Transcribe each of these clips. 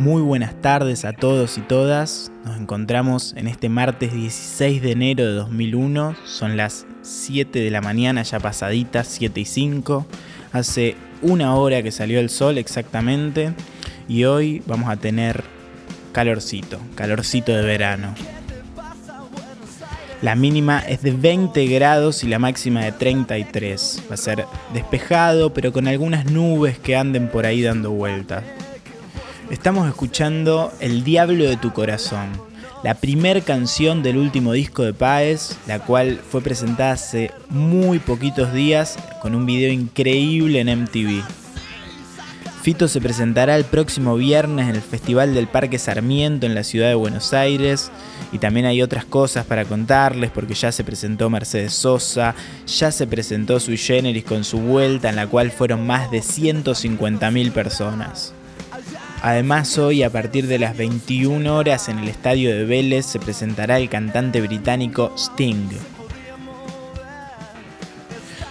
Muy buenas tardes a todos y todas. Nos encontramos en este martes 16 de enero de 2001. Son las 7 de la mañana ya pasaditas, 7 y 5. Hace una hora que salió el sol exactamente. Y hoy vamos a tener calorcito, calorcito de verano. La mínima es de 20 grados y la máxima de 33. Va a ser despejado, pero con algunas nubes que anden por ahí dando vueltas. Estamos escuchando El Diablo de tu Corazón, la primer canción del último disco de Páez, la cual fue presentada hace muy poquitos días con un video increíble en MTV. Fito se presentará el próximo viernes en el Festival del Parque Sarmiento en la ciudad de Buenos Aires y también hay otras cosas para contarles porque ya se presentó Mercedes Sosa, ya se presentó Sui Generis con su vuelta en la cual fueron más de 150.000 personas. Además hoy a partir de las 21 horas en el estadio de Vélez se presentará el cantante británico Sting.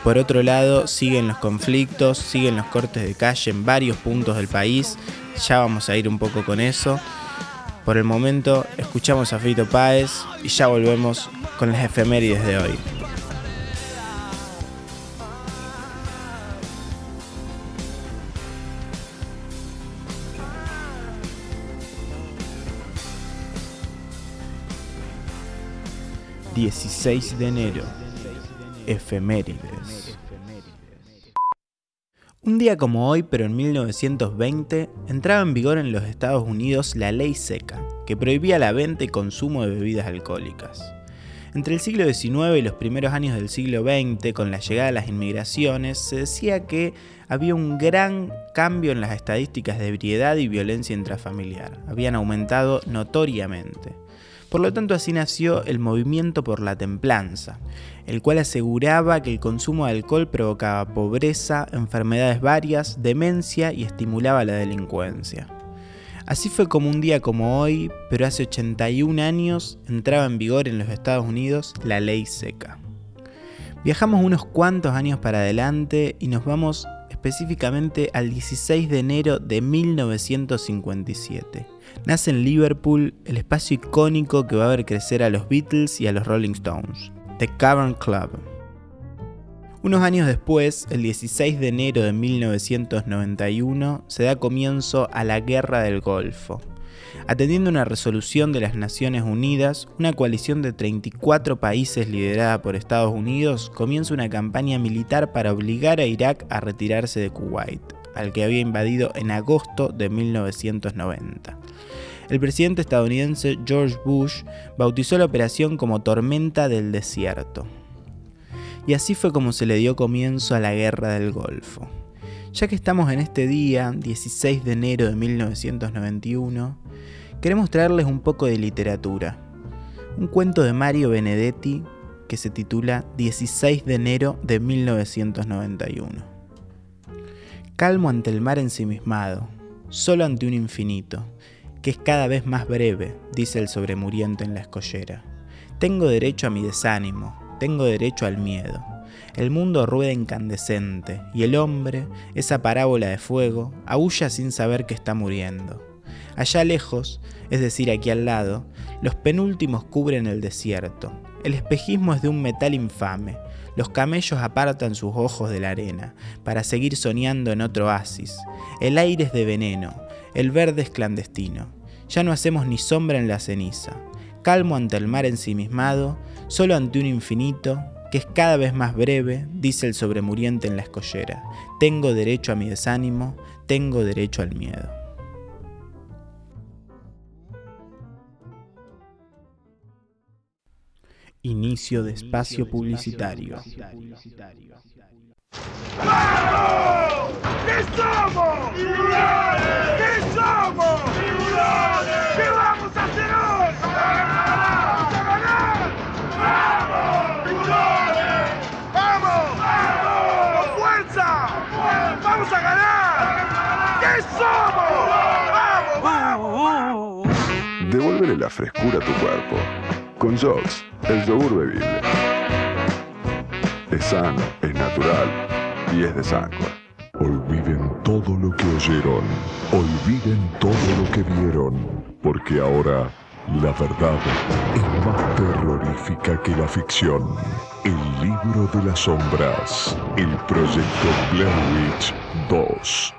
Por otro lado, siguen los conflictos, siguen los cortes de calle en varios puntos del país. Ya vamos a ir un poco con eso. Por el momento, escuchamos a Fito Páez y ya volvemos con las efemérides de hoy. 16 de enero. Efemérides. Un día como hoy, pero en 1920, entraba en vigor en los Estados Unidos la ley seca, que prohibía la venta y consumo de bebidas alcohólicas. Entre el siglo XIX y los primeros años del siglo XX, con la llegada de las inmigraciones, se decía que había un gran cambio en las estadísticas de ebriedad y violencia intrafamiliar. Habían aumentado notoriamente. Por lo tanto, así nació el movimiento por la templanza, el cual aseguraba que el consumo de alcohol provocaba pobreza, enfermedades varias, demencia y estimulaba la delincuencia. Así fue como un día como hoy, pero hace 81 años, entraba en vigor en los Estados Unidos la ley seca. Viajamos unos cuantos años para adelante y nos vamos específicamente al 16 de enero de 1957 nace en Liverpool el espacio icónico que va a ver crecer a los Beatles y a los Rolling Stones, The Cavern Club. Unos años después, el 16 de enero de 1991, se da comienzo a la Guerra del Golfo. Atendiendo una resolución de las Naciones Unidas, una coalición de 34 países liderada por Estados Unidos comienza una campaña militar para obligar a Irak a retirarse de Kuwait, al que había invadido en agosto de 1990 el presidente estadounidense George Bush bautizó la operación como Tormenta del Desierto. Y así fue como se le dio comienzo a la Guerra del Golfo. Ya que estamos en este día, 16 de enero de 1991, queremos traerles un poco de literatura. Un cuento de Mario Benedetti que se titula 16 de enero de 1991. Calmo ante el mar ensimismado, solo ante un infinito, que es cada vez más breve, dice el sobremuriente en la escollera. Tengo derecho a mi desánimo, tengo derecho al miedo. El mundo rueda incandescente y el hombre, esa parábola de fuego, aúlla sin saber que está muriendo. Allá lejos, es decir, aquí al lado, los penúltimos cubren el desierto. El espejismo es de un metal infame. Los camellos apartan sus ojos de la arena para seguir soñando en otro oasis. El aire es de veneno, el verde es clandestino. Ya no hacemos ni sombra en la ceniza. Calmo ante el mar ensimismado, solo ante un infinito que es cada vez más breve, dice el sobremuriente en la escollera. Tengo derecho a mi desánimo, tengo derecho al miedo. Inicio de espacio publicitario. ¡Vamos! ¿Qué somos? ¡Tiburones! ¿Qué somos? ¿Qué somos? ¡Vamos! ¡Vamos! Devuélvele la frescura a tu cuerpo. Con Jox, el yogur bebible. Es sano, es natural y es de sangre. Olviden todo lo que oyeron. Olviden todo lo que vieron. Porque ahora la verdad es más terrorífica que la ficción. El libro de las sombras. El proyecto Blair Witch 2.